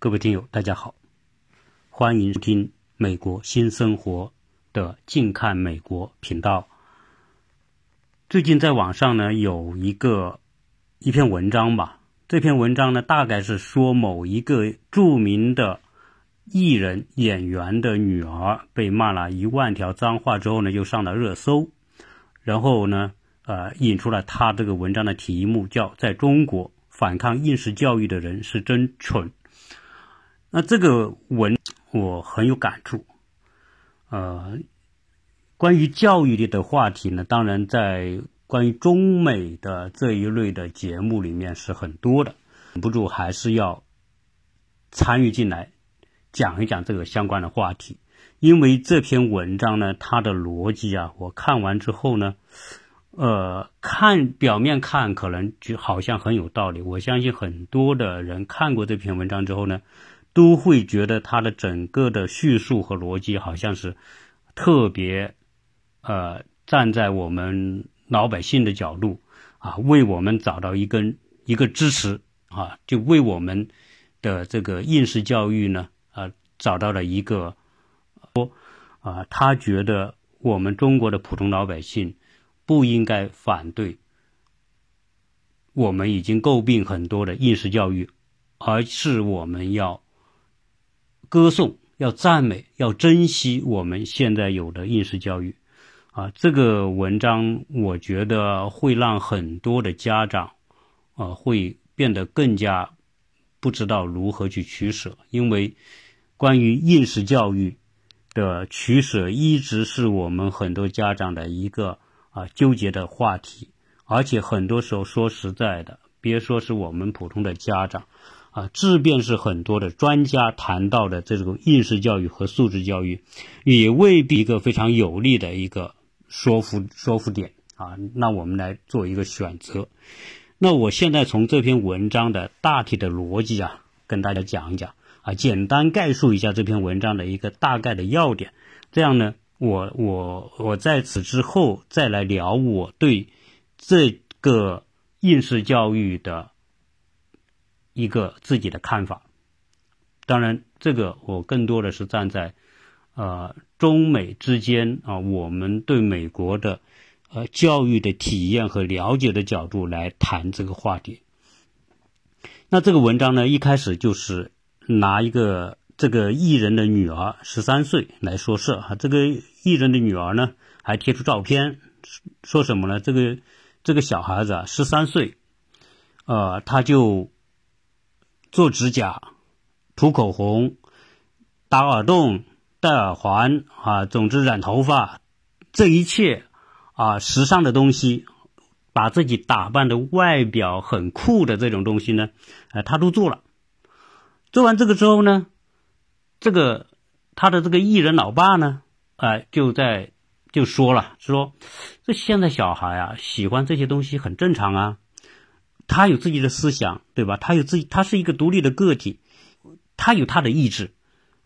各位听友，大家好，欢迎收听美国新生活的近看美国频道。最近在网上呢有一个一篇文章吧，这篇文章呢大概是说某一个著名的艺人演员的女儿被骂了一万条脏话之后呢，又上了热搜，然后呢，呃，引出了他这个文章的题目叫“在中国反抗应试教育的人是真蠢”。那这个文我很有感触，呃，关于教育的话题呢，当然在关于中美的这一类的节目里面是很多的，忍不住还是要参与进来讲一讲这个相关的话题，因为这篇文章呢，它的逻辑啊，我看完之后呢，呃，看表面看可能就好像很有道理，我相信很多的人看过这篇文章之后呢。都会觉得他的整个的叙述和逻辑好像是特别，呃，站在我们老百姓的角度啊，为我们找到一根一个支持啊，就为我们的这个应试教育呢啊找到了一个说啊，他觉得我们中国的普通老百姓不应该反对我们已经诟病很多的应试教育，而是我们要。歌颂，要赞美，要珍惜我们现在有的应试教育，啊，这个文章我觉得会让很多的家长，啊，会变得更加不知道如何去取舍，因为关于应试教育的取舍，一直是我们很多家长的一个啊纠结的话题，而且很多时候说实在的，别说是我们普通的家长。啊，即便是很多的专家谈到的这种应试教育和素质教育，也未必一个非常有力的一个说服说服点啊。那我们来做一个选择。那我现在从这篇文章的大体的逻辑啊，跟大家讲一讲啊，简单概述一下这篇文章的一个大概的要点。这样呢，我我我在此之后再来聊我对这个应试教育的。一个自己的看法，当然，这个我更多的是站在呃中美之间啊，我们对美国的呃教育的体验和了解的角度来谈这个话题。那这个文章呢，一开始就是拿一个这个艺人的女儿十三岁来说事啊，这个艺人的女儿呢还贴出照片，说什么呢？这个这个小孩子啊，十三岁，呃，他就。做指甲、涂口红、打耳洞、戴耳环啊，总之染头发，这一切啊，时尚的东西，把自己打扮的外表很酷的这种东西呢，呃，他都做了。做完这个之后呢，这个他的这个艺人老爸呢，哎，就在就说了，说这现在小孩啊，喜欢这些东西很正常啊。他有自己的思想，对吧？他有自己，他是一个独立的个体，他有他的意志，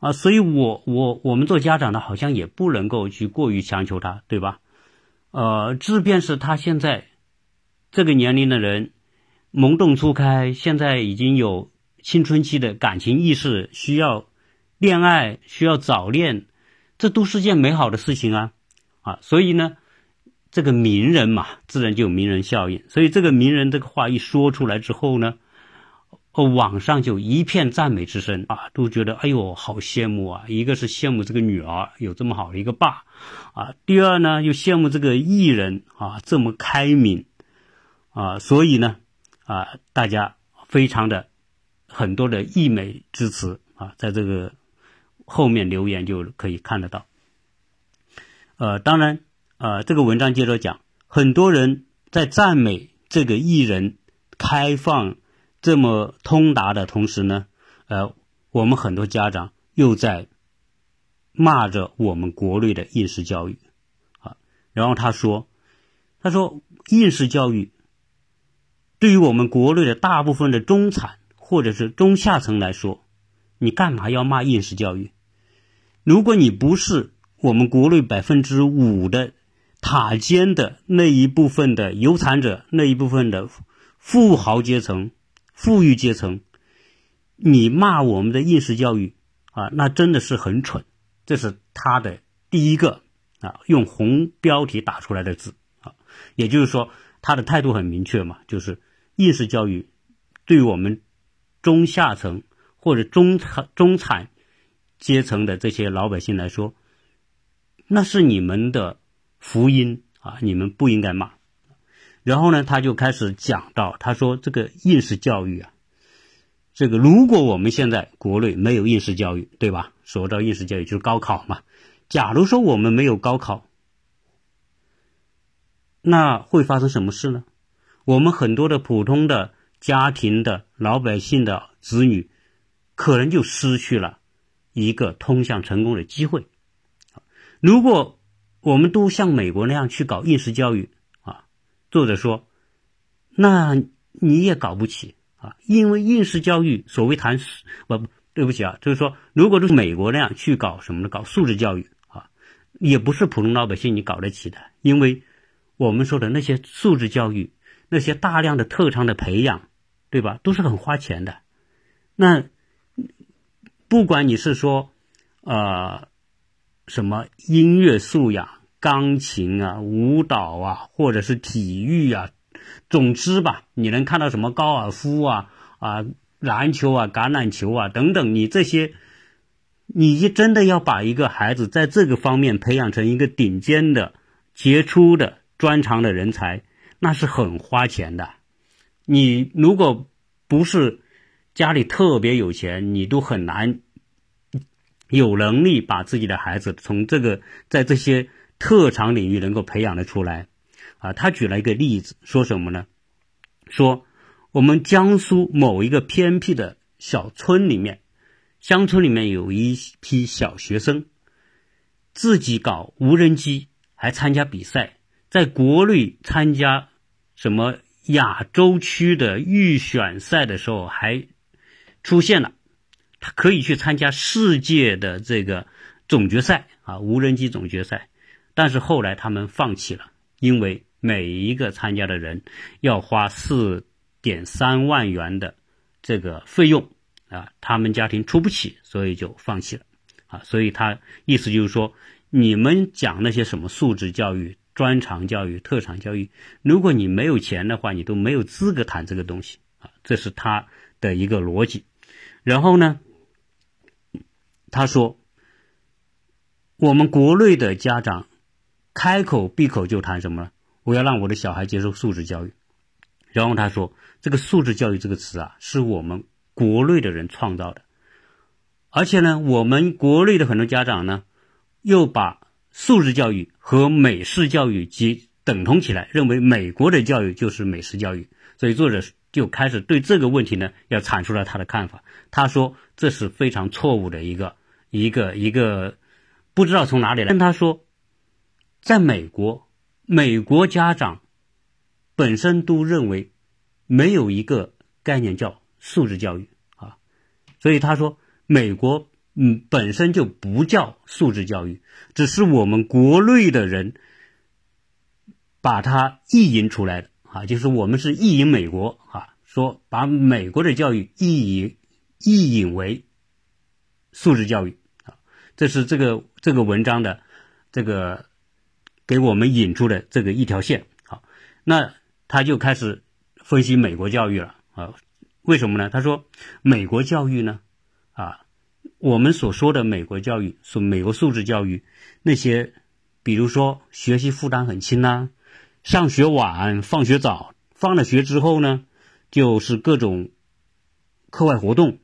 啊，所以我我我们做家长的，好像也不能够去过于强求他，对吧？呃，即便是他现在这个年龄的人，萌动初开，现在已经有青春期的感情意识，需要恋爱，需要早恋，这都是件美好的事情啊，啊，所以呢。这个名人嘛，自然就有名人效应。所以这个名人这个话一说出来之后呢，哦，网上就一片赞美之声啊，都觉得哎呦，好羡慕啊！一个是羡慕这个女儿有这么好的一个爸啊，第二呢，又羡慕这个艺人啊这么开明啊，所以呢啊，大家非常的很多的溢美之词啊，在这个后面留言就可以看得到。呃，当然。呃，这个文章接着讲，很多人在赞美这个艺人开放这么通达的同时呢，呃，我们很多家长又在骂着我们国内的应试教育啊。然后他说，他说应试教育对于我们国内的大部分的中产或者是中下层来说，你干嘛要骂应试教育？如果你不是我们国内百分之五的。塔尖的那一部分的有产者，那一部分的富豪阶层、富裕阶层，你骂我们的应试教育啊，那真的是很蠢。这是他的第一个啊，用红标题打出来的字啊，也就是说，他的态度很明确嘛，就是应试教育对于我们中下层或者中产中产阶层的这些老百姓来说，那是你们的福音啊，你们不应该骂。然后呢，他就开始讲到，他说这个应试教育啊，这个如果我们现在国内没有应试教育，对吧？说到应试教育就是高考嘛。假如说我们没有高考，那会发生什么事呢？我们很多的普通的家庭的老百姓的子女，可能就失去了一个通向成功的机会。如果我们都像美国那样去搞应试教育啊，作者说：“那你也搞不起啊，因为应试教育所谓谈不，对不起啊，就是说，如果是美国那样去搞什么呢？搞素质教育啊，也不是普通老百姓你搞得起的，因为我们说的那些素质教育，那些大量的特长的培养，对吧？都是很花钱的。那不管你是说呃什么音乐素养。”钢琴啊，舞蹈啊，或者是体育啊，总之吧，你能看到什么高尔夫啊啊，篮球啊，橄榄球啊等等，你这些，你真的要把一个孩子在这个方面培养成一个顶尖的、杰出的、专长的人才，那是很花钱的。你如果不是家里特别有钱，你都很难有能力把自己的孩子从这个在这些。特长领域能够培养的出来，啊，他举了一个例子，说什么呢？说我们江苏某一个偏僻的小村里面，乡村里面有一批小学生，自己搞无人机，还参加比赛，在国内参加什么亚洲区的预选赛的时候，还出现了，他可以去参加世界的这个总决赛啊，无人机总决赛。但是后来他们放弃了，因为每一个参加的人要花四点三万元的这个费用啊，他们家庭出不起，所以就放弃了啊。所以他意思就是说，你们讲那些什么素质教育、专长教育、特长教育，如果你没有钱的话，你都没有资格谈这个东西啊。这是他的一个逻辑。然后呢，他说，我们国内的家长。开口闭口就谈什么呢？我要让我的小孩接受素质教育。然后他说：“这个素质教育这个词啊，是我们国内的人创造的，而且呢，我们国内的很多家长呢，又把素质教育和美式教育及等同起来，认为美国的教育就是美式教育。所以作者就开始对这个问题呢，要阐述了他的看法。他说这是非常错误的一个一个一个，不知道从哪里来。跟他说。”在美国，美国家长本身都认为没有一个概念叫素质教育啊，所以他说美国嗯本身就不叫素质教育，只是我们国内的人把它意淫出来的啊，就是我们是意淫美国啊，说把美国的教育意淫意淫为素质教育，这是这个这个文章的这个。给我们引出的这个一条线，好，那他就开始分析美国教育了啊？为什么呢？他说美国教育呢，啊，我们所说的美国教育，说美国素质教育，那些比如说学习负担很轻呐，上学晚，放学早，放了学之后呢，就是各种课外活动，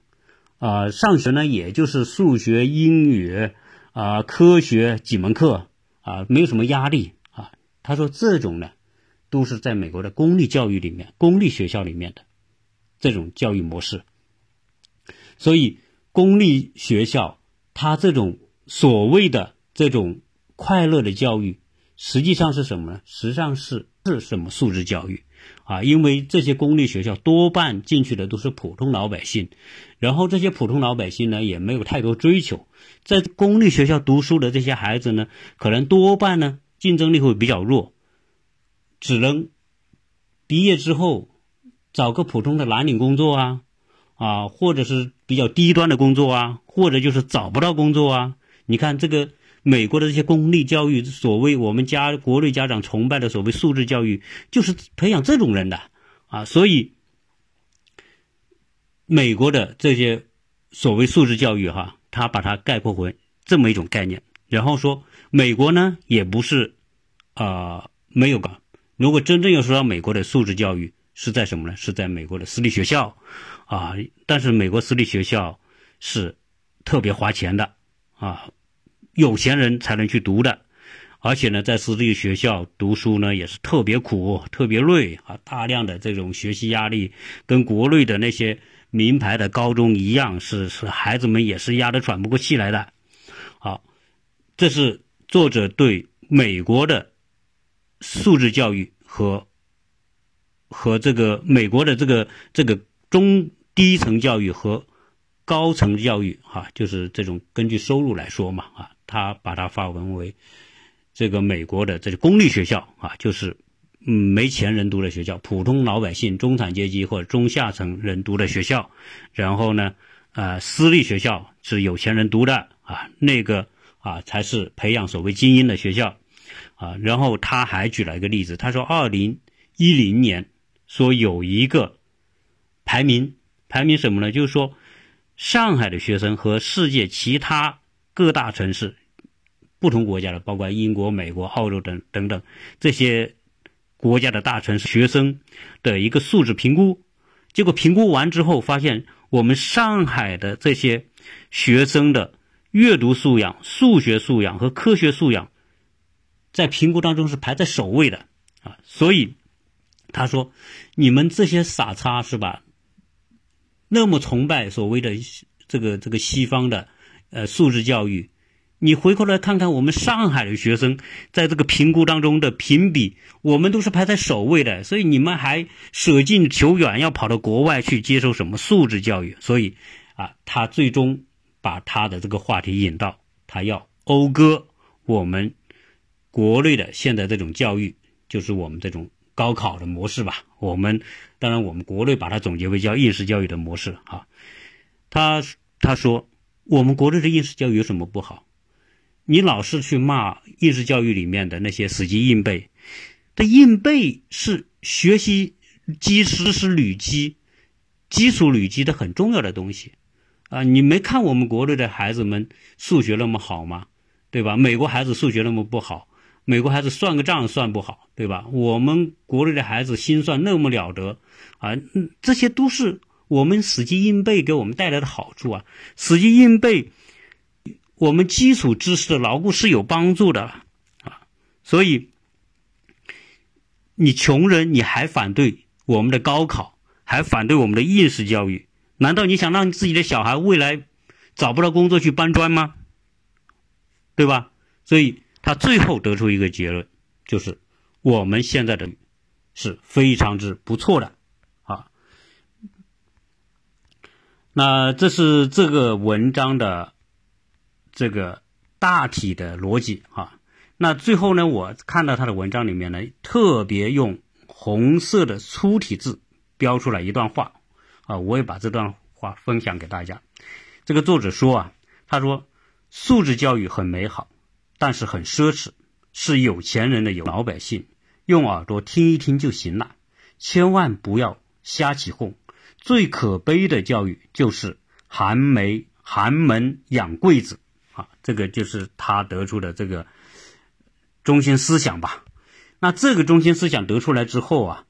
啊，上学呢也就是数学、英语啊，科学几门课。啊，没有什么压力啊。他说这种呢，都是在美国的公立教育里面、公立学校里面的这种教育模式。所以，公立学校它这种所谓的这种快乐的教育，实际上是什么呢？实际上是是什么素质教育啊？因为这些公立学校多半进去的都是普通老百姓，然后这些普通老百姓呢，也没有太多追求。在公立学校读书的这些孩子呢，可能多半呢竞争力会比较弱，只能毕业之后找个普通的蓝领工作啊，啊，或者是比较低端的工作啊，或者就是找不到工作啊。你看这个美国的这些公立教育，所谓我们家国内家长崇拜的所谓素质教育，就是培养这种人的啊。所以美国的这些所谓素质教育哈，他把它概括为这么一种概念，然后说美国呢也不是啊没有搞。如果真正要说到美国的素质教育是在什么呢？是在美国的私立学校啊，但是美国私立学校是特别花钱的啊。有钱人才能去读的，而且呢，在私立学校读书呢也是特别苦、特别累啊，大量的这种学习压力，跟国内的那些名牌的高中一样，是是孩子们也是压得喘不过气来的。好，这是作者对美国的素质教育和和这个美国的这个这个中低层教育和高层教育哈，就是这种根据收入来说嘛啊。他把它发文为这个美国的这是公立学校啊，就是嗯没钱人读的学校，普通老百姓、中产阶级或者中下层人读的学校。然后呢，呃，私立学校是有钱人读的啊，那个啊才是培养所谓精英的学校啊。然后他还举了一个例子，他说，二零一零年说有一个排名，排名什么呢？就是说上海的学生和世界其他。各大城市、不同国家的，包括英国、美国、澳洲等等等这些国家的大城市学生的一个素质评估，结果评估完之后发现，我们上海的这些学生的阅读素养、数学素养和科学素养，在评估当中是排在首位的啊！所以他说：“你们这些傻叉是吧？那么崇拜所谓的这个这个西方的。”呃，素质教育，你回过来看看我们上海的学生在这个评估当中的评比，我们都是排在首位的，所以你们还舍近求远，要跑到国外去接受什么素质教育？所以啊，他最终把他的这个话题引到，他要讴歌我们国内的现在这种教育，就是我们这种高考的模式吧。我们当然，我们国内把它总结为叫应试教育的模式啊。他他说。我们国内的应试教育有什么不好？你老是去骂应试教育里面的那些死记硬背，这硬背是学习基知识累积、基础累积的很重要的东西啊！你没看我们国内的孩子们数学那么好吗？对吧？美国孩子数学那么不好，美国孩子算个账算不好，对吧？我们国内的孩子心算那么了得啊！这些都是。我们死记硬背给我们带来的好处啊，死记硬背，我们基础知识的牢固是有帮助的啊。所以，你穷人你还反对我们的高考，还反对我们的应试教育？难道你想让自己的小孩未来找不到工作去搬砖吗？对吧？所以他最后得出一个结论，就是我们现在的是非常之不错的。那这是这个文章的这个大体的逻辑啊。那最后呢，我看到他的文章里面呢，特别用红色的粗体字标出来一段话啊，我也把这段话分享给大家。这个作者说啊，他说素质教育很美好，但是很奢侈，是有钱人的有老百姓用耳朵听一听就行了，千万不要瞎起哄。最可悲的教育就是寒梅寒门养贵子啊，这个就是他得出的这个中心思想吧。那这个中心思想得出来之后啊，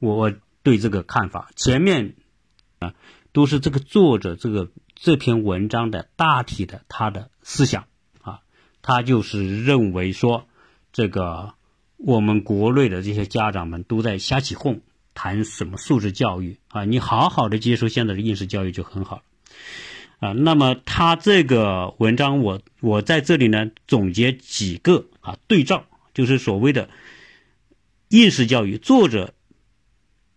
我对这个看法，前面啊都是这个作者这个这篇文章的大体的他的思想啊，他就是认为说这个我们国内的这些家长们都在瞎起哄。谈什么素质教育啊？你好好的接受现在的应试教育就很好啊。那么他这个文章，我我在这里呢总结几个啊对照，就是所谓的应试教育。作者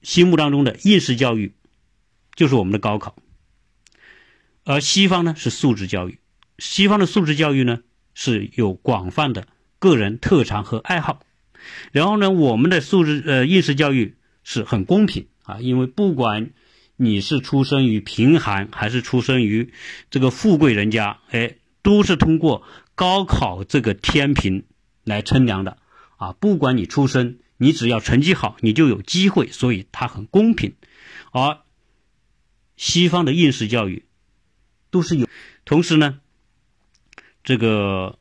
心目当中的应试教育就是我们的高考，而西方呢是素质教育。西方的素质教育呢是有广泛的个人特长和爱好，然后呢我们的素质呃应试教育。是很公平啊，因为不管你是出生于贫寒还是出生于这个富贵人家，哎，都是通过高考这个天平来称量的啊。不管你出身，你只要成绩好，你就有机会，所以它很公平。而西方的应试教育都是有，同时呢，这个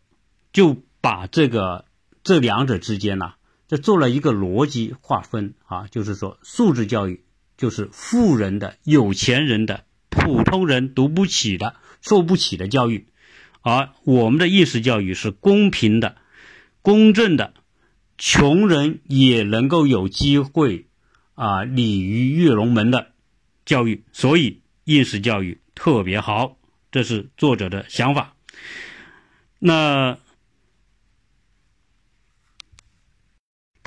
就把这个这两者之间呢，这做了一个逻辑划分啊，就是说素质教育就是富人的、有钱人的、普通人读不起的、受不起的教育，而我们的应试教育是公平的、公正的，穷人也能够有机会啊，鲤鱼跃龙门的。教育，所以应试教育特别好，这是作者的想法。那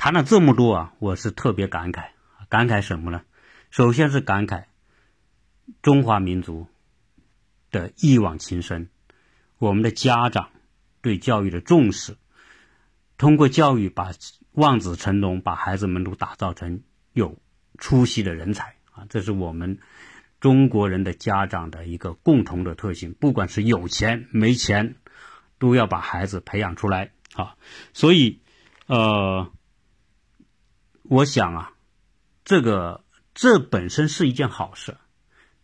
谈了这么多啊，我是特别感慨，感慨什么呢？首先是感慨中华民族的一往情深，我们的家长对教育的重视，通过教育把望子成龙，把孩子们都打造成有出息的人才啊。这是我们中国人的家长的一个共同的特性，不管是有钱没钱，都要把孩子培养出来啊。所以，呃，我想啊，这个这本身是一件好事，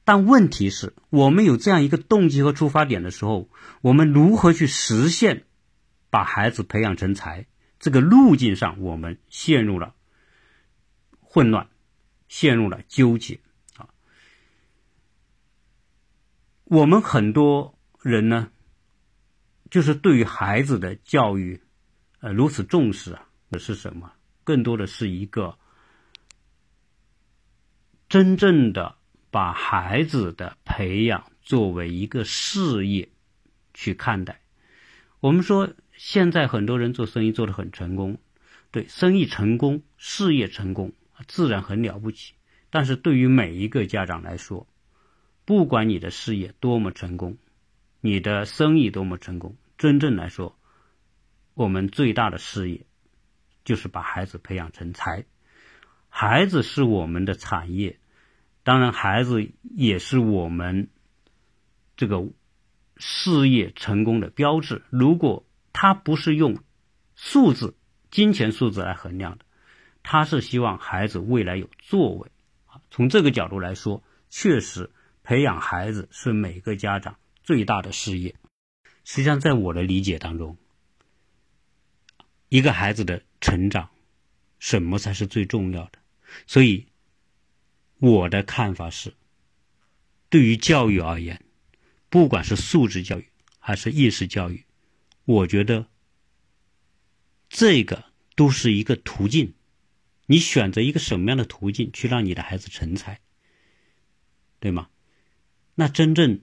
但问题是，我们有这样一个动机和出发点的时候，我们如何去实现把孩子培养成才？这个路径上，我们陷入了混乱。陷入了纠结啊！我们很多人呢，就是对于孩子的教育，呃，如此重视啊，是什么？更多的是一个真正的把孩子的培养作为一个事业去看待。我们说，现在很多人做生意做得很成功，对生意成功、事业成功。自然很了不起，但是对于每一个家长来说，不管你的事业多么成功，你的生意多么成功，真正来说，我们最大的事业就是把孩子培养成才。孩子是我们的产业，当然，孩子也是我们这个事业成功的标志。如果他不是用数字、金钱数字来衡量的。他是希望孩子未来有作为，从这个角度来说，确实培养孩子是每个家长最大的事业。实际上，在我的理解当中，一个孩子的成长，什么才是最重要的？所以，我的看法是，对于教育而言，不管是素质教育还是应试教育，我觉得这个都是一个途径。你选择一个什么样的途径去让你的孩子成才，对吗？那真正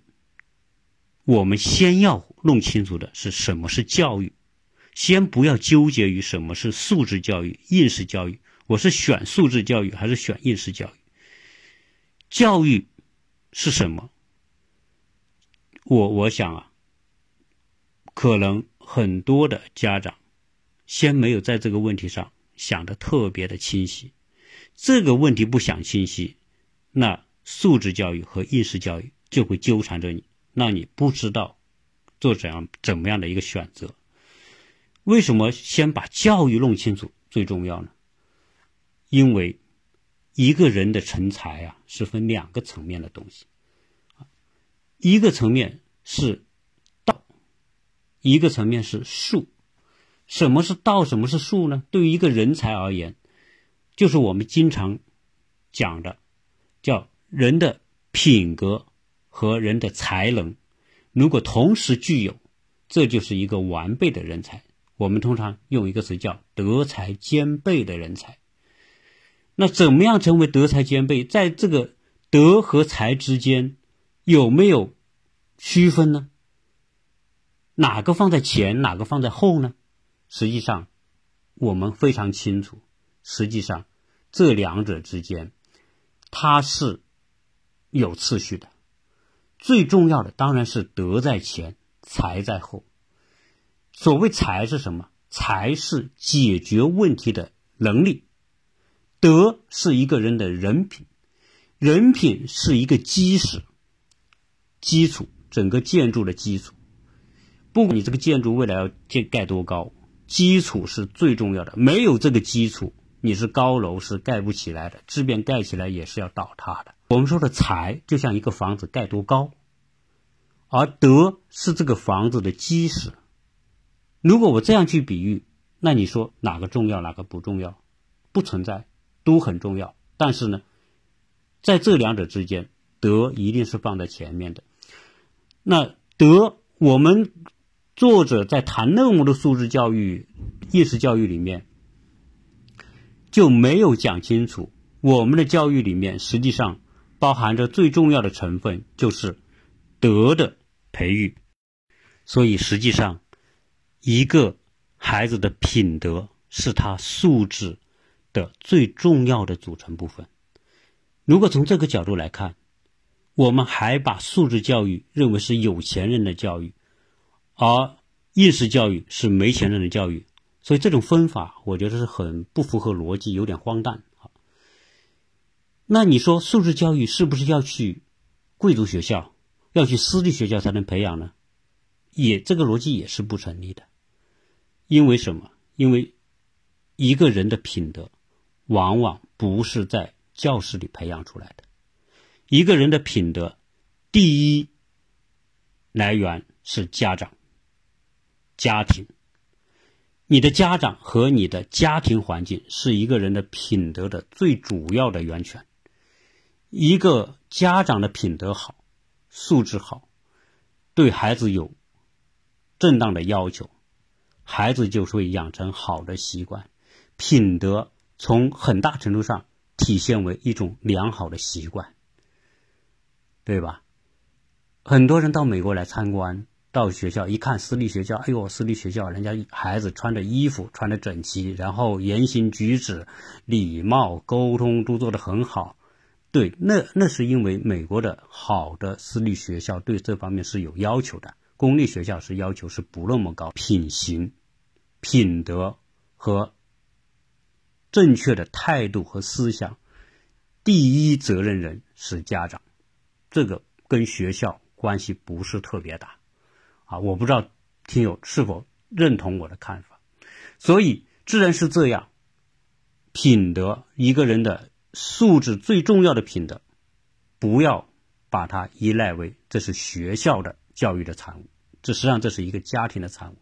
我们先要弄清楚的是什么是教育，先不要纠结于什么是素质教育、应试教育。我是选素质教育还是选应试教育？教育是什么？我我想啊，可能很多的家长先没有在这个问题上。想的特别的清晰，这个问题不想清晰，那素质教育和应试教育就会纠缠着你，让你不知道做怎样怎么样的一个选择。为什么先把教育弄清楚最重要呢？因为一个人的成才啊，是分两个层面的东西，一个层面是道，一个层面是术。什么是道？什么是术呢？对于一个人才而言，就是我们经常讲的，叫人的品格和人的才能，如果同时具有，这就是一个完备的人才。我们通常用一个词叫德才兼备的人才。那怎么样成为德才兼备？在这个德和才之间有没有区分呢？哪个放在前，哪个放在后呢？实际上，我们非常清楚，实际上这两者之间，它是有次序的。最重要的当然是德在前，才在后。所谓才是什么？才是解决问题的能力，德是一个人的人品。人品是一个基石、基础，整个建筑的基础。不管你这个建筑未来要建盖多高，基础是最重要的。没有这个基础，你是高楼是盖不起来的，即便盖起来也是要倒塌的。我们说的财就像一个房子盖多高，而德是这个房子的基石。如果我这样去比喻，那你说哪个重要，哪个不重要？不存在，都很重要。但是呢，在这两者之间，德一定是放在前面的。那德，我们作者在谈那么多素质教育、意识教育里面，就没有讲清楚，我们的教育里面实际上包含着最重要的成分就是德的培育。所以实际上。一个孩子的品德是他素质的最重要的组成部分。如果从这个角度来看，我们还把素质教育认为是有钱人的教育，而应试教育是没钱人的教育，所以这种分法我觉得是很不符合逻辑，有点荒诞啊。那你说素质教育是不是要去贵族学校、要去私立学校才能培养呢？也这个逻辑也是不成立的。因为什么？因为一个人的品德，往往不是在教室里培养出来的。一个人的品德，第一来源是家长、家庭。你的家长和你的家庭环境是一个人的品德的最主要的源泉。一个家长的品德好、素质好，对孩子有正当的要求。孩子就会养成好的习惯，品德从很大程度上体现为一种良好的习惯，对吧？很多人到美国来参观，到学校一看私立学校，哎呦，私立学校人家孩子穿着衣服，穿的整齐，然后言行举止、礼貌、沟通都做得很好。对，那那是因为美国的好的私立学校对这方面是有要求的。公立学校是要求是不那么高，品行、品德和正确的态度和思想，第一责任人是家长，这个跟学校关系不是特别大，啊，我不知道听友是否认同我的看法，所以自然是这样，品德一个人的素质最重要的品德，不要把它依赖为这是学校的教育的产物。这实际上这是一个家庭的产物，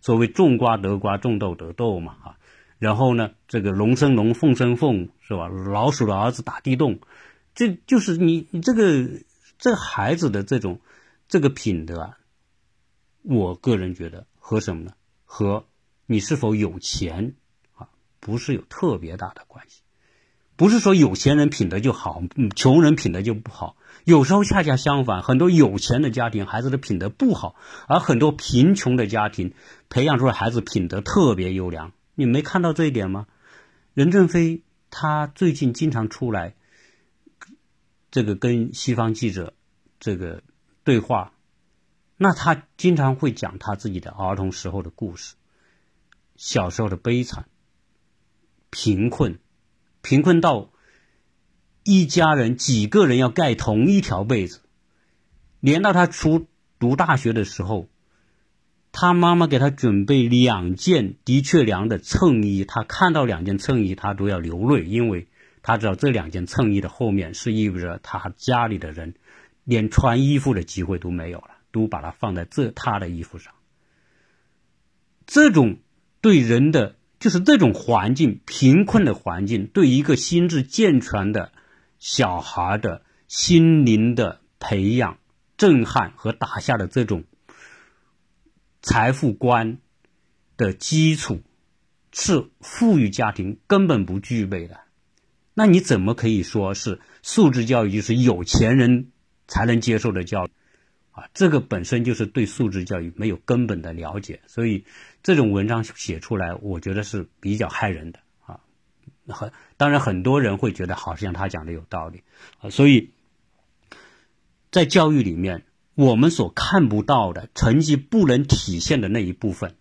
所谓种瓜得瓜，种豆得豆嘛，啊，然后呢，这个龙生龙，凤生凤，是吧？老鼠的儿子打地洞，这就是你你这个这孩子的这种这个品德啊，我个人觉得和什么呢？和你是否有钱啊，不是有特别大的关系。不是说有钱人品德就好，穷人品德就不好。有时候恰恰相反，很多有钱的家庭孩子的品德不好，而很多贫穷的家庭培养出来孩子品德特别优良。你没看到这一点吗？任正非他最近经常出来，这个跟西方记者这个对话，那他经常会讲他自己的儿童时候的故事，小时候的悲惨、贫困。贫困到一家人几个人要盖同一条被子，连到他出读大学的时候，他妈妈给他准备两件的确良的衬衣，他看到两件衬衣他都要流泪，因为他知道这两件衬衣的后面是意味着他家里的人连穿衣服的机会都没有了，都把它放在这他的衣服上。这种对人的。就是这种环境，贫困的环境，对一个心智健全的小孩的心灵的培养、震撼和打下的这种财富观的基础，是富裕家庭根本不具备的。那你怎么可以说是素质教育就是有钱人才能接受的教育？啊，这个本身就是对素质教育没有根本的了解，所以这种文章写出来，我觉得是比较害人的。很当然，很多人会觉得好像他讲的有道理啊。所以，在教育里面，我们所看不到的成绩不能体现的那一部分，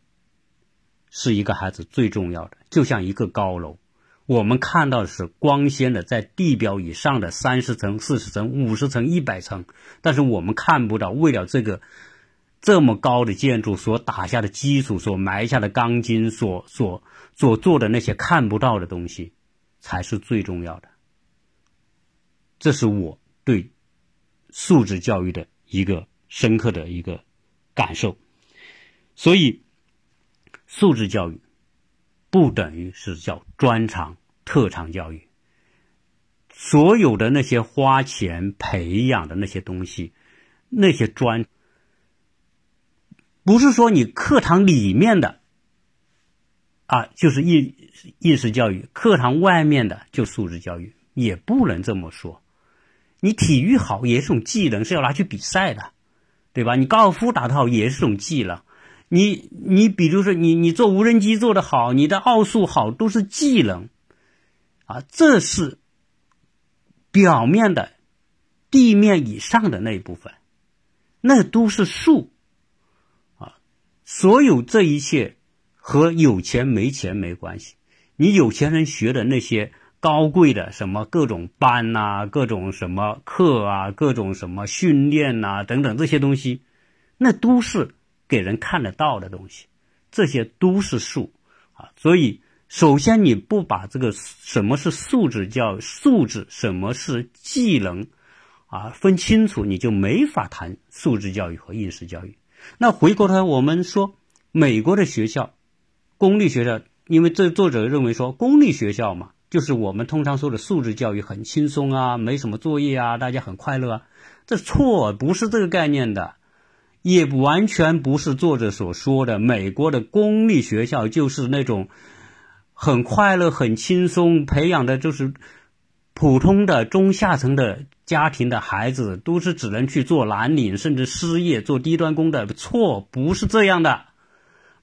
是一个孩子最重要的。就像一个高楼，我们看到的是光鲜的，在地表以上的三十层、四十层、五十层、一百层，但是我们看不到为了这个这么高的建筑所打下的基础、所埋下的钢筋、所所所做的那些看不到的东西，才是最重要的。这是我对素质教育的一个深刻的一个感受。所以，素质教育。不等于是叫专长、特长教育。所有的那些花钱培养的那些东西，那些专，不是说你课堂里面的啊，就是应应试教育；课堂外面的就素质教育，也不能这么说。你体育好也是种技能，是要拿去比赛的，对吧？你高尔夫打得好也是种技能。你你比如说你你做无人机做得好，你的奥数好都是技能，啊，这是表面的地面以上的那一部分，那都是术，啊，所有这一切和有钱没钱没关系。你有钱人学的那些高贵的什么各种班呐，各种什么课啊，各种什么训练呐等等这些东西，那都是。给人看得到的东西，这些都是术啊。所以，首先你不把这个什么是素质教育、素质什么是技能啊分清楚，你就没法谈素质教育和应试教育。那回过头，我们说美国的学校，公立学校，因为这作者认为说公立学校嘛，就是我们通常说的素质教育很轻松啊，没什么作业啊，大家很快乐啊。这错，不是这个概念的。也完全不是作者所说的，美国的公立学校就是那种很快乐、很轻松，培养的就是普通的中下层的家庭的孩子，都是只能去做蓝领，甚至失业做低端工的。错，不是这样的。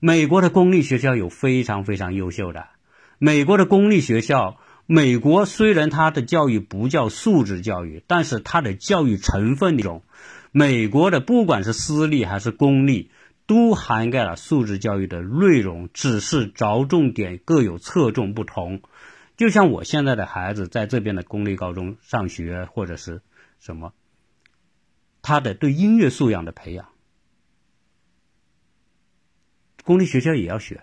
美国的公立学校有非常非常优秀的。美国的公立学校，美国虽然它的教育不叫素质教育，但是它的教育成分那种。美国的不管是私立还是公立，都涵盖了素质教育的内容，只是着重点各有侧重不同。就像我现在的孩子在这边的公立高中上学，或者是什么，他的对音乐素养的培养，公立学校也要学；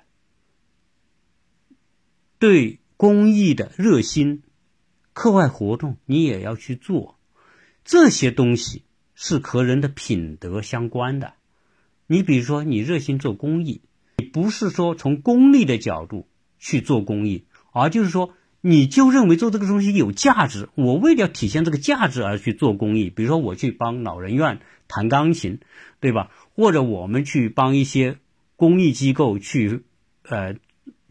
对公益的热心，课外活动你也要去做，这些东西。是和人的品德相关的。你比如说，你热心做公益，你不是说从功利的角度去做公益，而就是说，你就认为做这个东西有价值。我为了体现这个价值而去做公益。比如说，我去帮老人院弹钢琴，对吧？或者我们去帮一些公益机构去呃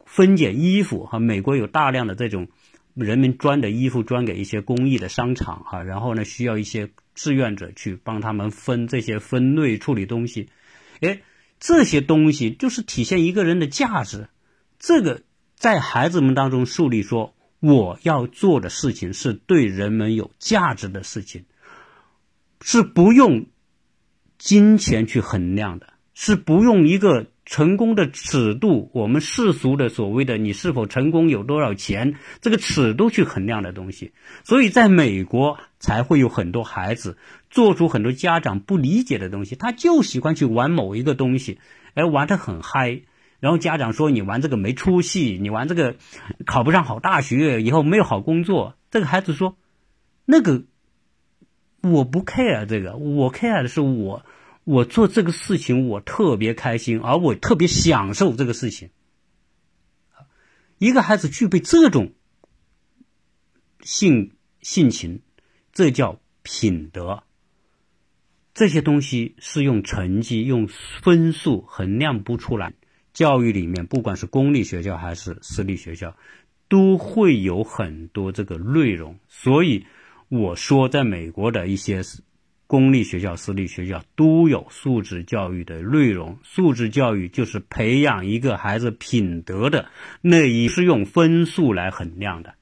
分拣衣服哈。美国有大量的这种人民捐的衣服，捐给一些公益的商场哈。然后呢，需要一些。志愿者去帮他们分这些分类处理东西，哎，这些东西就是体现一个人的价值。这个在孩子们当中树立说，我要做的事情是对人们有价值的事情，是不用金钱去衡量的，是不用一个。成功的尺度，我们世俗的所谓的你是否成功有多少钱，这个尺度去衡量的东西。所以，在美国才会有很多孩子做出很多家长不理解的东西，他就喜欢去玩某一个东西，哎，玩的很嗨。然后家长说你玩这个没出息，你玩这个考不上好大学，以后没有好工作。这个孩子说，那个我不 care 这个，我 care 的是我。我做这个事情，我特别开心，而我特别享受这个事情。一个孩子具备这种性性情，这叫品德。这些东西是用成绩、用分数衡量不出来。教育里面，不管是公立学校还是私立学校，都会有很多这个内容。所以我说，在美国的一些。公立学校、私立学校都有素质教育的内容。素质教育就是培养一个孩子品德的，那也是用分数来衡量的。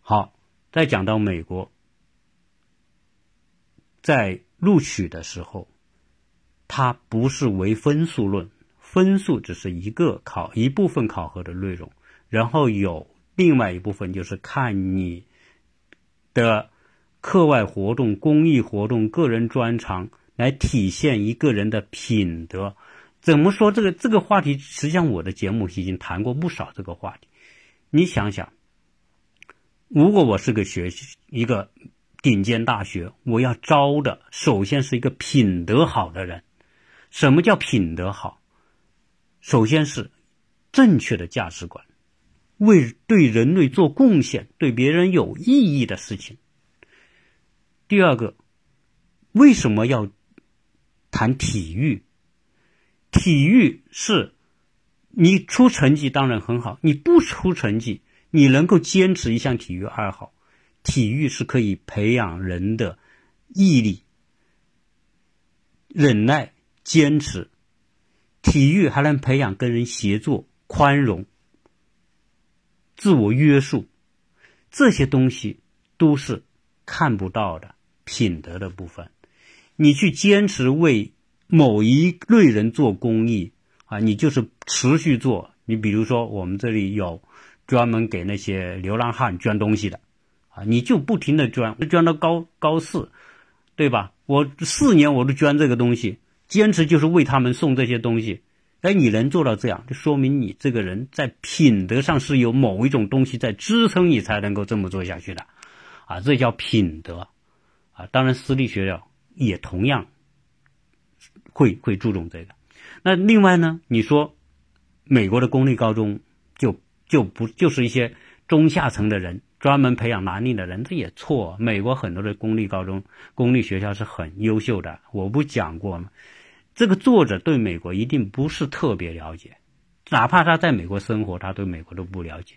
好，再讲到美国，在录取的时候，它不是唯分数论，分数只是一个考一部分考核的内容，然后有另外一部分就是看你的课外活动、公益活动、个人专长来体现一个人的品德。怎么说这个这个话题？实际上我的节目已经谈过不少这个话题。你想想，如果我是个学习一个顶尖大学，我要招的首先是一个品德好的人。什么叫品德好？首先是正确的价值观，为对人类做贡献、对别人有意义的事情。第二个，为什么要谈体育？体育是，你出成绩当然很好，你不出成绩，你能够坚持一项体育爱好，体育是可以培养人的毅力、忍耐、坚持。体育还能培养跟人协作、宽容、自我约束，这些东西都是看不到的品德的部分。你去坚持为。某一类人做公益啊，你就是持续做。你比如说，我们这里有专门给那些流浪汉捐东西的啊，你就不停的捐，捐到高高四，对吧？我四年我都捐这个东西，坚持就是为他们送这些东西。哎，你能做到这样，就说明你这个人在品德上是有某一种东西在支撑你，才能够这么做下去的啊，这叫品德啊。当然，私立学校也同样。会会注重这个，那另外呢？你说美国的公立高中就就不就是一些中下层的人专门培养蓝领的人？这也错。美国很多的公立高中、公立学校是很优秀的。我不讲过吗？这个作者对美国一定不是特别了解，哪怕他在美国生活，他对美国都不了解。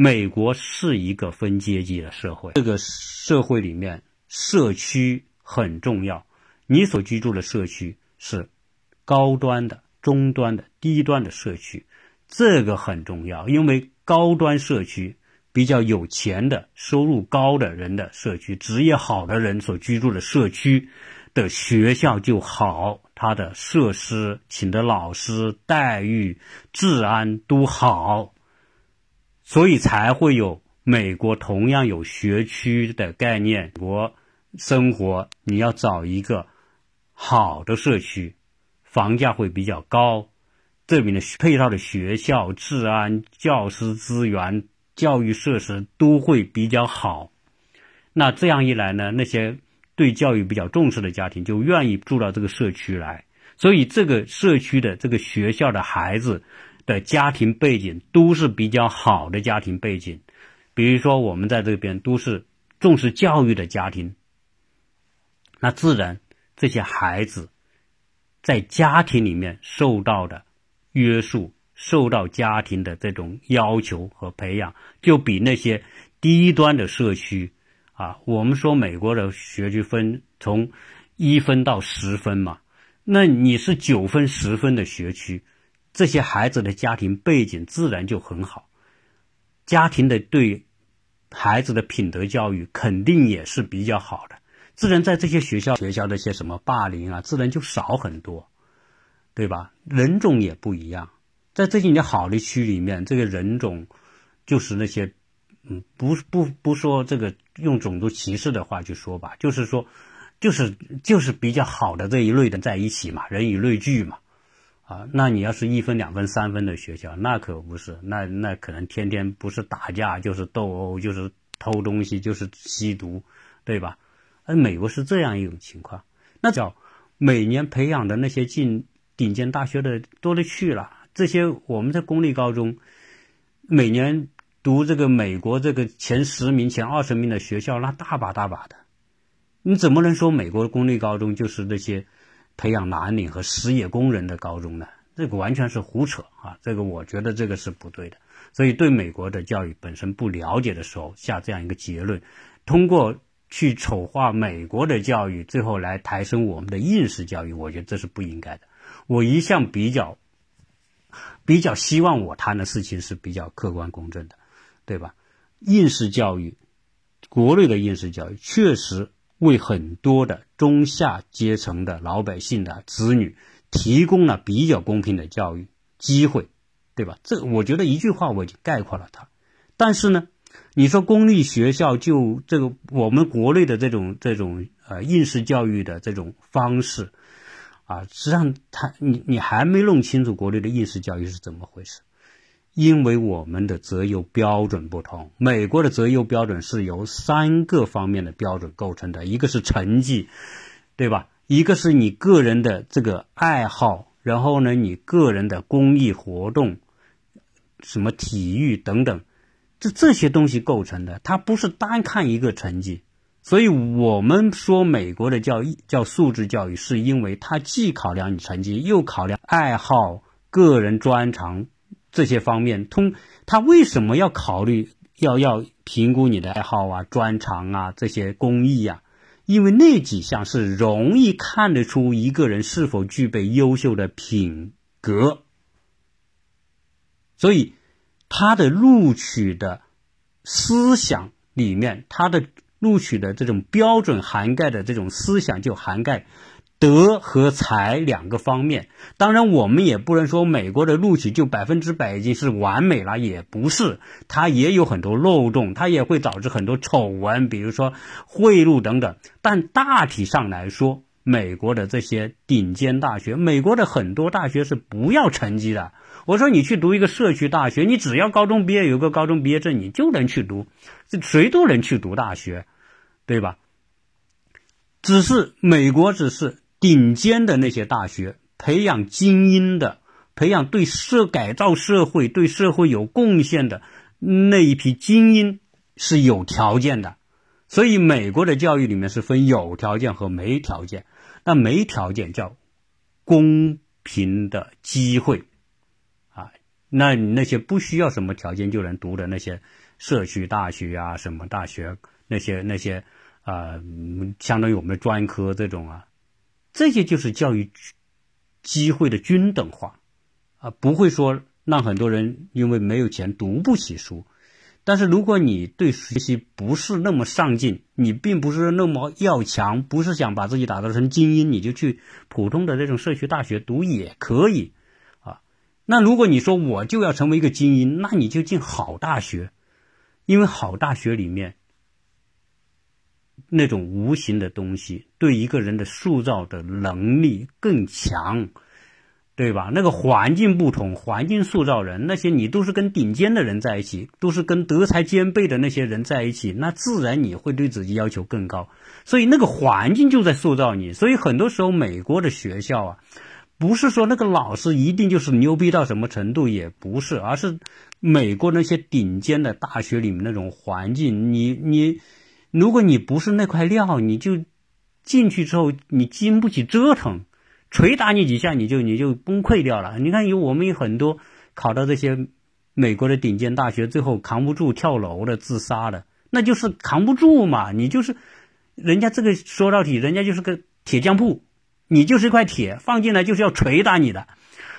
美国是一个分阶级的社会，这个社会里面社区很重要，你所居住的社区。是高端的、中端的、低端的社区，这个很重要，因为高端社区比较有钱的、收入高的人的社区，职业好的人所居住的社区的学校就好，它的设施、请的老师、待遇、治安都好，所以才会有美国同样有学区的概念。我生活你要找一个。好的社区，房价会比较高，这边的配套的学校、治安、教师资源、教育设施都会比较好。那这样一来呢，那些对教育比较重视的家庭就愿意住到这个社区来。所以，这个社区的这个学校的孩子的家庭背景都是比较好的家庭背景。比如说，我们在这边都是重视教育的家庭，那自然。这些孩子在家庭里面受到的约束，受到家庭的这种要求和培养，就比那些低端的社区啊，我们说美国的学区分从一分到十分嘛，那你是九分、十分的学区，这些孩子的家庭背景自然就很好，家庭的对孩子的品德教育肯定也是比较好的。自然在这些学校学校那些什么霸凌啊，自然就少很多，对吧？人种也不一样，在这些年好的区里面，这个人种就是那些，嗯，不不不说这个用种族歧视的话去说吧，就是说，就是就是比较好的这一类的在一起嘛，人以类聚嘛，啊，那你要是一分两分三分的学校，那可不是，那那可能天天不是打架就是斗殴，就是偷东西，就是吸毒，对吧？而美国是这样一种情况，那叫每年培养的那些进顶尖大学的多了去了。这些我们在公立高中，每年读这个美国这个前十名、前二十名的学校，那大把大把的。你怎么能说美国的公立高中就是那些培养蓝领和失业工人的高中呢？这个完全是胡扯啊！这个我觉得这个是不对的。所以对美国的教育本身不了解的时候，下这样一个结论，通过。去丑化美国的教育，最后来抬升我们的应试教育，我觉得这是不应该的。我一向比较比较希望我谈的事情是比较客观公正的，对吧？应试教育，国内的应试教育确实为很多的中下阶层的老百姓的子女提供了比较公平的教育机会，对吧？这我觉得一句话我已经概括了它。但是呢，你说公立学校就这个我们国内的这种这种呃应试教育的这种方式啊，实际上他你你还没弄清楚国内的应试教育是怎么回事。因为我们的择优标准不同，美国的择优标准是由三个方面的标准构成的，一个是成绩，对吧？一个是你个人的这个爱好，然后呢，你个人的公益活动，什么体育等等，这这些东西构成的，它不是单看一个成绩。所以我们说美国的教育叫素质教育，是因为它既考量你成绩，又考量爱好、个人专长。这些方面，通他为什么要考虑要要评估你的爱好啊、专长啊这些工艺呀？因为那几项是容易看得出一个人是否具备优秀的品格，所以他的录取的思想里面，他的录取的这种标准涵盖的这种思想就涵盖。德和才两个方面，当然我们也不能说美国的录取就百分之百已经是完美了，也不是，它也有很多漏洞，它也会导致很多丑闻，比如说贿赂等等。但大体上来说，美国的这些顶尖大学，美国的很多大学是不要成绩的。我说你去读一个社区大学，你只要高中毕业有个高中毕业证，你就能去读，这谁都能去读大学，对吧？只是美国只是。顶尖的那些大学培养精英的，培养对社改造社会、对社会有贡献的那一批精英是有条件的。所以，美国的教育里面是分有条件和没条件。那没条件叫公平的机会啊，那那些不需要什么条件就能读的那些社区大学啊，什么大学那些那些啊，相当于我们专科这种啊。这些就是教育机会的均等化，啊，不会说让很多人因为没有钱读不起书。但是如果你对学习不是那么上进，你并不是那么要强，不是想把自己打造成精英，你就去普通的这种社区大学读也可以，啊。那如果你说我就要成为一个精英，那你就进好大学，因为好大学里面。那种无形的东西对一个人的塑造的能力更强，对吧？那个环境不同，环境塑造人，那些你都是跟顶尖的人在一起，都是跟德才兼备的那些人在一起，那自然你会对自己要求更高。所以那个环境就在塑造你。所以很多时候，美国的学校啊，不是说那个老师一定就是牛逼到什么程度，也不是，而是美国那些顶尖的大学里面那种环境，你你。如果你不是那块料，你就进去之后你经不起折腾，捶打你几下你就你就崩溃掉了。你看有我们有很多考到这些美国的顶尖大学，最后扛不住跳楼的、自杀的，那就是扛不住嘛。你就是人家这个说到底，人家就是个铁匠铺，你就是一块铁，放进来就是要捶打你的，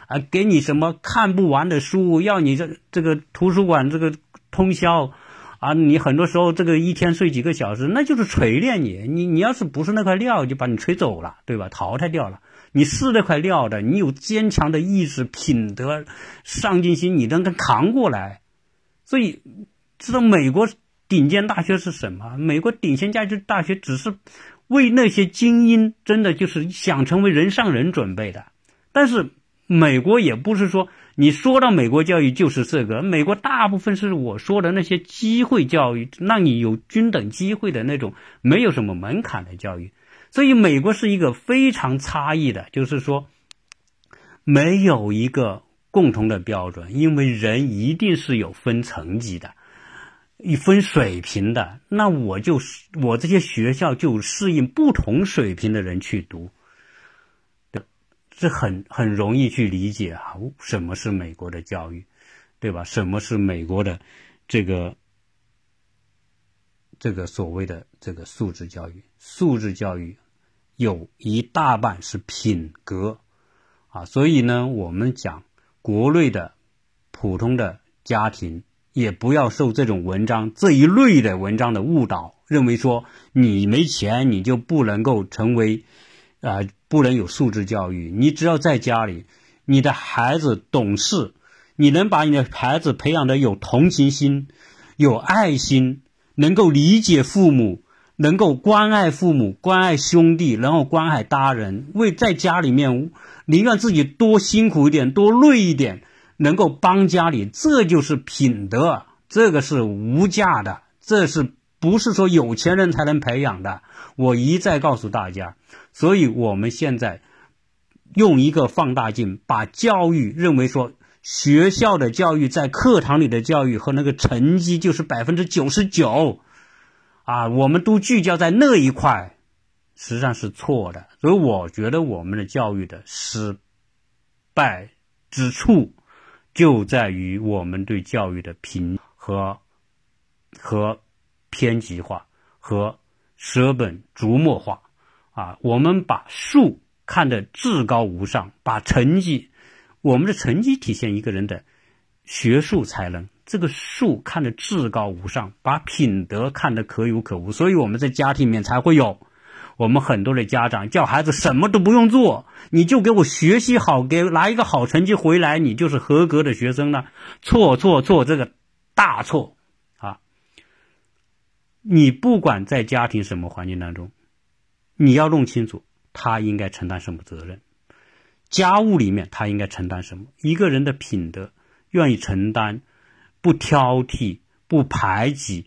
啊，给你什么看不完的书，要你这这个图书馆这个通宵。啊，你很多时候这个一天睡几个小时，那就是锤炼你。你你要是不是那块料，就把你锤走了，对吧？淘汰掉了。你是那块料的，你有坚强的意志、品德、上进心，你能够扛过来。所以，知道美国顶尖大学是什么？美国顶尖价值大学只是为那些精英，真的就是想成为人上人准备的。但是，美国也不是说。你说到美国教育就是这个，美国大部分是我说的那些机会教育，让你有均等机会的那种，没有什么门槛的教育。所以美国是一个非常差异的，就是说没有一个共同的标准，因为人一定是有分层级的，一分水平的。那我就我这些学校就适应不同水平的人去读。这很很容易去理解啊，什么是美国的教育，对吧？什么是美国的这个这个所谓的这个素质教育？素质教育有一大半是品格啊，所以呢，我们讲国内的普通的家庭也不要受这种文章这一类的文章的误导，认为说你没钱你就不能够成为啊。不能有素质教育。你只要在家里，你的孩子懂事，你能把你的孩子培养的有同情心、有爱心，能够理解父母，能够关爱父母、关爱兄弟，然后关爱他人，为在家里面宁愿自己多辛苦一点、多累一点，能够帮家里，这就是品德，这个是无价的，这是不是说有钱人才能培养的？我一再告诉大家，所以我们现在用一个放大镜把教育认为说。学校的教育，在课堂里的教育和那个成绩就是百分之九十九，啊，我们都聚焦在那一块，实际上是错的。所以我觉得我们的教育的失败之处，就在于我们对教育的评和和偏激化和舍本逐末化，啊，我们把数看得至高无上，把成绩。我们的成绩体现一个人的学术才能，这个术看得至高无上，把品德看得可有可无，所以我们在家庭里面才会有我们很多的家长叫孩子什么都不用做，你就给我学习好，给拿一个好成绩回来，你就是合格的学生了。错错错，这个大错！你不管在家庭什么环境当中，你要弄清楚他应该承担什么责任。家务里面，他应该承担什么？一个人的品德，愿意承担，不挑剔，不排挤，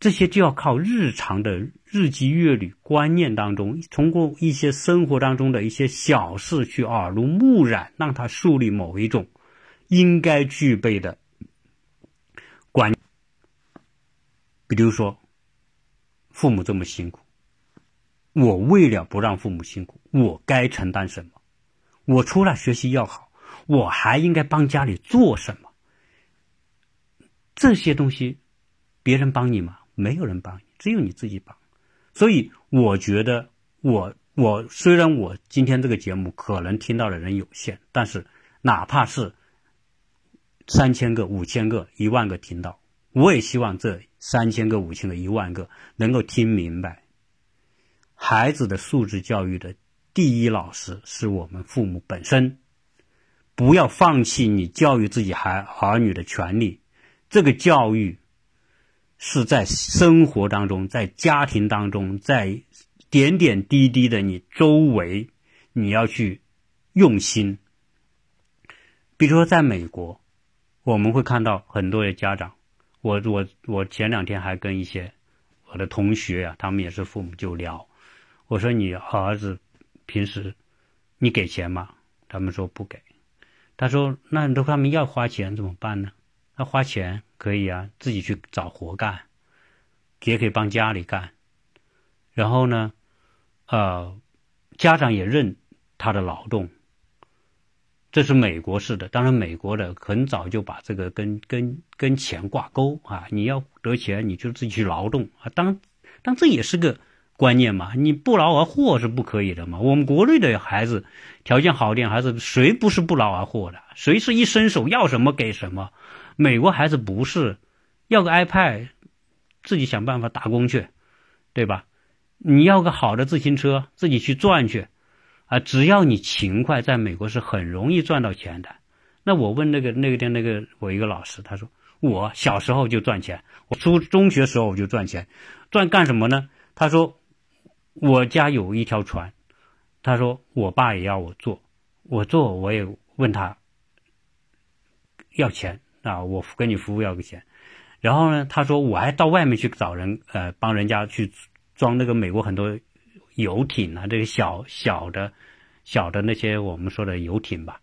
这些就要靠日常的日积月累观念当中，通过一些生活当中的一些小事去耳濡目染，让他树立某一种应该具备的观。比如说，父母这么辛苦，我为了不让父母辛苦，我该承担什么？我除了学习要好，我还应该帮家里做什么？这些东西，别人帮你吗？没有人帮你，只有你自己帮。所以我觉得，我我虽然我今天这个节目可能听到的人有限，但是哪怕是三千个、五千个、一万个听到，我也希望这三千个、五千个、一万个能够听明白孩子的素质教育的。第一，老师是我们父母本身，不要放弃你教育自己孩儿女的权利。这个教育是在生活当中，在家庭当中，在点点滴滴的你周围，你要去用心。比如说，在美国，我们会看到很多的家长，我我我前两天还跟一些我的同学呀，他们也是父母就聊，我说你儿子。平时你给钱吗？他们说不给。他说：“那都他们要花钱怎么办呢？那花钱可以啊，自己去找活干，也可以帮家里干。然后呢，呃，家长也认他的劳动。这是美国式的，当然美国的很早就把这个跟跟跟钱挂钩啊。你要得钱，你就自己去劳动啊。当当这也是个。”观念嘛，你不劳而获是不可以的嘛。我们国内的孩子条件好点，孩子谁不是不劳而获的？谁是一伸手要什么给什么？美国孩子不是要个 iPad，自己想办法打工去，对吧？你要个好的自行车，自己去赚去啊！只要你勤快，在美国是很容易赚到钱的。那我问那个那个店那个我一个老师，他说我小时候就赚钱，我初中学时候我就赚钱，赚干什么呢？他说。我家有一条船，他说我爸也要我做，我做我也问他要钱啊，我跟你服务要个钱，然后呢，他说我还到外面去找人，呃，帮人家去装那个美国很多游艇啊，这个小小的、小的那些我们说的游艇吧，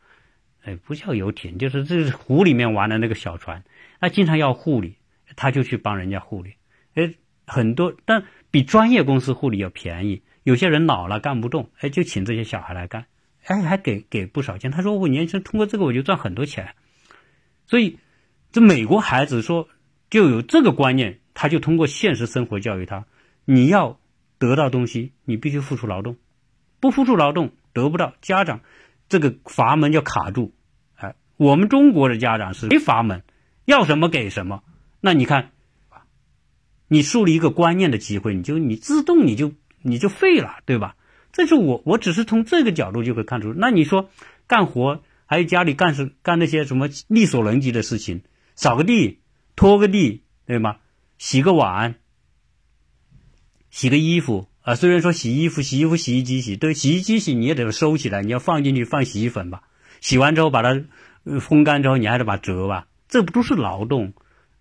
哎，不叫游艇，就是这是湖里面玩的那个小船，他经常要护理，他就去帮人家护理，哎，很多但。比专业公司护理要便宜，有些人老了干不动，哎，就请这些小孩来干，哎，还给给不少钱。他说我年轻通过这个我就赚很多钱，所以这美国孩子说就有这个观念，他就通过现实生活教育他，你要得到东西，你必须付出劳动，不付出劳动得不到。家长这个阀门要卡住，哎，我们中国的家长是没阀门，要什么给什么。那你看。你树立一个观念的机会，你就你自动你就你就废了，对吧？这是我我只是从这个角度就可以看出。那你说干活还有家里干事干那些什么力所能及的事情，扫个地、拖个地、对吗？洗个碗，洗个衣服啊。虽然说洗衣服、洗衣服、洗衣机洗，对，洗衣机洗你也得收起来，你要放进去放洗衣粉吧。洗完之后把它烘干之后，你还得把折吧。这不都是劳动？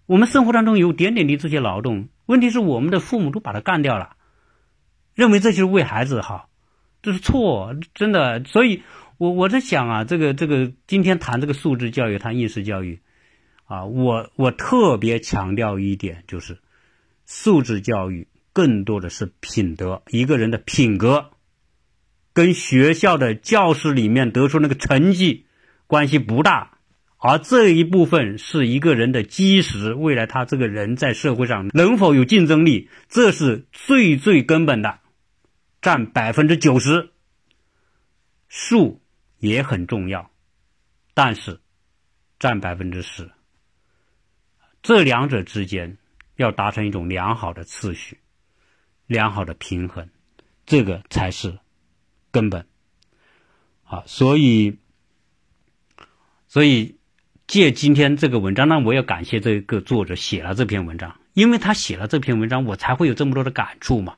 我们生活当中有点点的这些劳动，问题是我们的父母都把它干掉了，认为这就是为孩子好，这是错，真的。所以，我我在想啊，这个这个今天谈这个素质教育，谈应试教育。啊，我我特别强调一点，就是素质教育更多的是品德，一个人的品格跟学校的教室里面得出那个成绩关系不大，而这一部分是一个人的基石，未来他这个人在社会上能否有竞争力，这是最最根本的，占百分之九十。术也很重要，但是占百分之十。这两者之间要达成一种良好的次序、良好的平衡，这个才是根本。啊，所以，所以借今天这个文章，那我要感谢这个作者写了这篇文章，因为他写了这篇文章，我才会有这么多的感触嘛。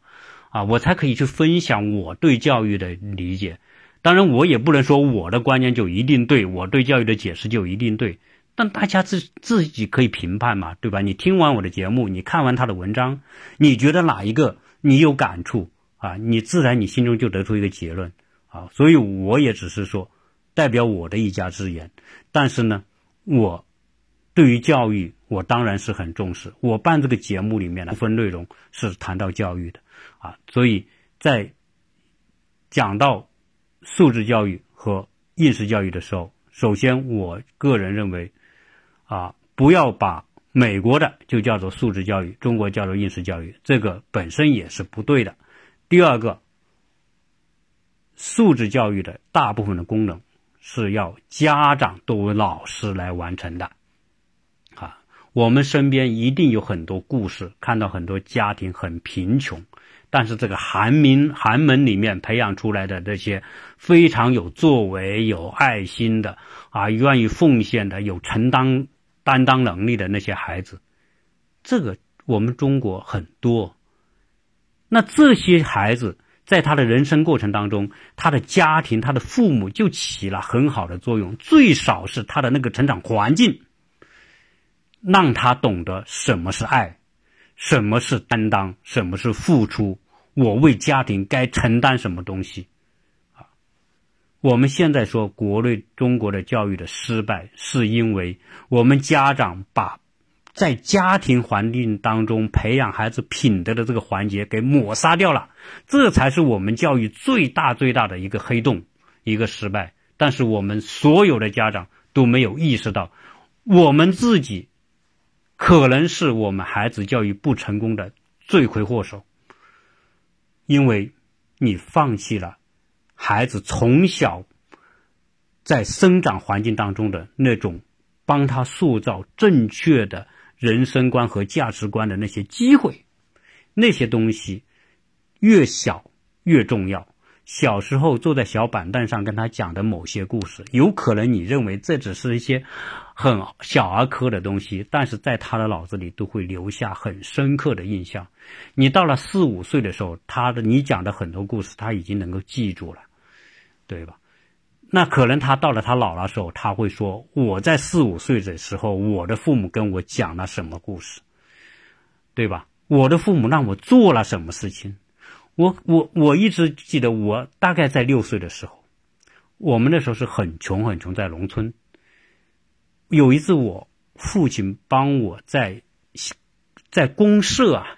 啊，我才可以去分享我对教育的理解。当然，我也不能说我的观念就一定对，我对教育的解释就一定对。但大家自自己可以评判嘛，对吧？你听完我的节目，你看完他的文章，你觉得哪一个你有感触啊？你自然你心中就得出一个结论啊。所以我也只是说，代表我的一家之言。但是呢，我对于教育，我当然是很重视。我办这个节目里面的部分内容是谈到教育的啊。所以在讲到素质教育和应试教育的时候，首先我个人认为。啊，不要把美国的就叫做素质教育，中国叫做应试教育，这个本身也是不对的。第二个，素质教育的大部分的功能是要家长作为老师来完成的。啊，我们身边一定有很多故事，看到很多家庭很贫穷，但是这个寒民寒门里面培养出来的这些非常有作为、有爱心的啊，愿意奉献的、有承担。担当能力的那些孩子，这个我们中国很多。那这些孩子在他的人生过程当中，他的家庭、他的父母就起了很好的作用。最少是他的那个成长环境，让他懂得什么是爱，什么是担当，什么是付出。我为家庭该承担什么东西。我们现在说国内中国的教育的失败，是因为我们家长把在家庭环境当中培养孩子品德的这个环节给抹杀掉了，这才是我们教育最大最大的一个黑洞，一个失败。但是我们所有的家长都没有意识到，我们自己可能是我们孩子教育不成功的罪魁祸首，因为你放弃了。孩子从小在生长环境当中的那种帮他塑造正确的人生观和价值观的那些机会，那些东西越小越重要。小时候坐在小板凳上跟他讲的某些故事，有可能你认为这只是一些很小儿科的东西，但是在他的脑子里都会留下很深刻的印象。你到了四五岁的时候，他的你讲的很多故事，他已经能够记住了。对吧？那可能他到了他老了时候，他会说：“我在四五岁的时候，我的父母跟我讲了什么故事，对吧？我的父母让我做了什么事情？我我我一直记得，我大概在六岁的时候，我们那时候是很穷很穷，在农村。有一次，我父亲帮我在在公社啊。”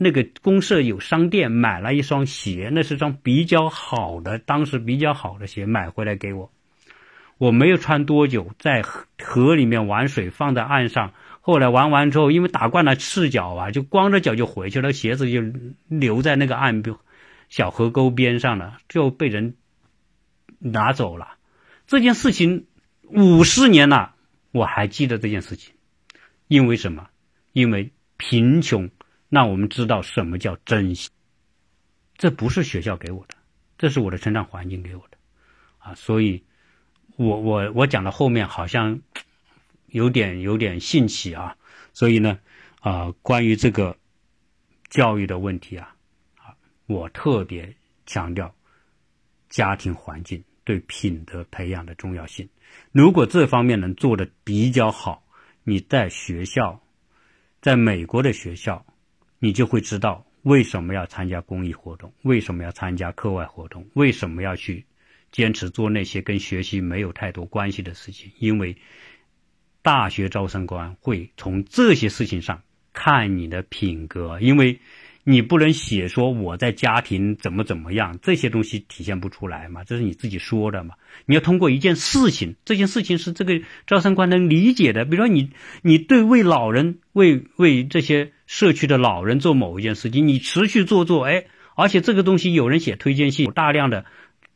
那个公社有商店，买了一双鞋，那是双比较好的，当时比较好的鞋，买回来给我。我没有穿多久，在河里面玩水，放在岸上。后来玩完之后，因为打惯了赤脚啊，就光着脚就回去了，鞋子就留在那个岸边小河沟边上了，就被人拿走了。这件事情五十年了，我还记得这件事情，因为什么？因为贫穷。那我们知道什么叫珍惜？这不是学校给我的，这是我的成长环境给我的，啊，所以，我我我讲到后面好像 有点有点兴起啊，所以呢，啊，关于这个教育的问题啊，啊，我特别强调家庭环境对品德培养的重要性。如果这方面能做的比较好，你在学校，在美国的学校，你就会知道为什么要参加公益活动，为什么要参加课外活动，为什么要去坚持做那些跟学习没有太多关系的事情，因为大学招生官会从这些事情上。看你的品格，因为你不能写说我在家庭怎么怎么样，这些东西体现不出来嘛，这是你自己说的嘛。你要通过一件事情，这件事情是这个招生官能理解的。比如说你，你对为老人、为为这些社区的老人做某一件事情，你持续做做，哎，而且这个东西有人写推荐信，有大量的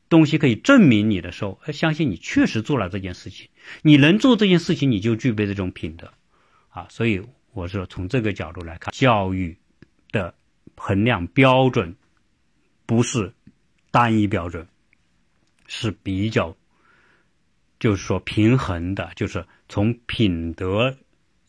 东西可以证明你的时候，相信你确实做了这件事情。你能做这件事情，你就具备这种品德啊，所以。我说，从这个角度来看，教育的衡量标准不是单一标准，是比较，就是说平衡的，就是从品德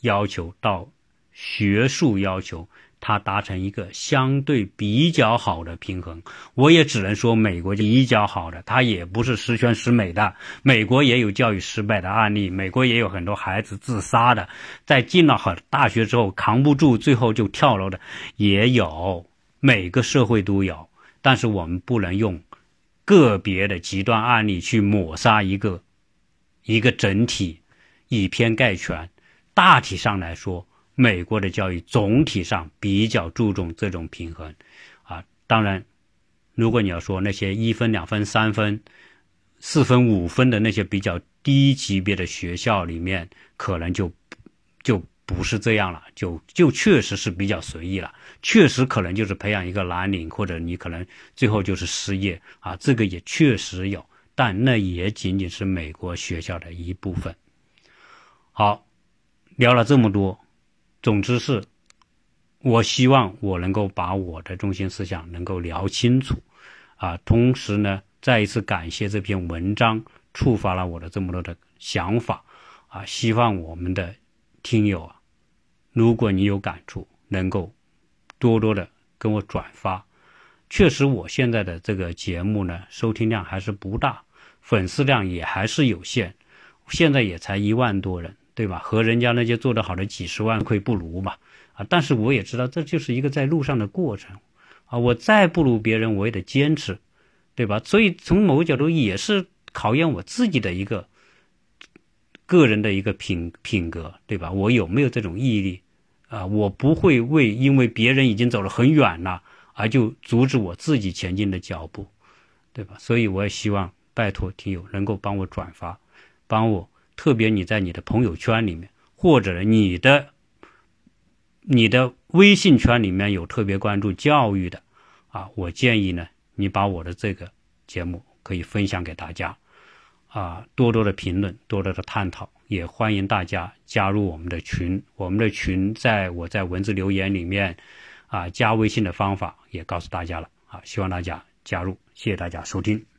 要求到学术要求。它达成一个相对比较好的平衡，我也只能说美国比较好的，它也不是十全十美的。美国也有教育失败的案例，美国也有很多孩子自杀的，在进了好大学之后扛不住，最后就跳楼的也有，每个社会都有。但是我们不能用个别的极端案例去抹杀一个一个整体，以偏概全。大体上来说。美国的教育总体上比较注重这种平衡，啊，当然，如果你要说那些一分、两分、三分、四分、五分的那些比较低级别的学校里面，可能就就不是这样了，就就确实是比较随意了，确实可能就是培养一个蓝领，或者你可能最后就是失业啊，这个也确实有，但那也仅仅是美国学校的一部分。好，聊了这么多。总之是，我希望我能够把我的中心思想能够聊清楚，啊，同时呢，再一次感谢这篇文章触发了我的这么多的想法，啊，希望我们的听友啊，如果你有感触，能够多多的跟我转发。确实，我现在的这个节目呢，收听量还是不大，粉丝量也还是有限，现在也才一万多人。对吧？和人家那些做得好的几十万会不如嘛？啊！但是我也知道，这就是一个在路上的过程，啊！我再不如别人，我也得坚持，对吧？所以从某个角度也是考验我自己的一个个人的一个品品格，对吧？我有没有这种毅力？啊！我不会为因为别人已经走了很远了，而就阻止我自己前进的脚步，对吧？所以我也希望拜托听友能够帮我转发，帮我。特别你在你的朋友圈里面，或者你的你的微信圈里面有特别关注教育的，啊，我建议呢，你把我的这个节目可以分享给大家，啊，多多的评论，多多的探讨，也欢迎大家加入我们的群。我们的群在我在文字留言里面，啊，加微信的方法也告诉大家了，啊，希望大家加入，谢谢大家收听。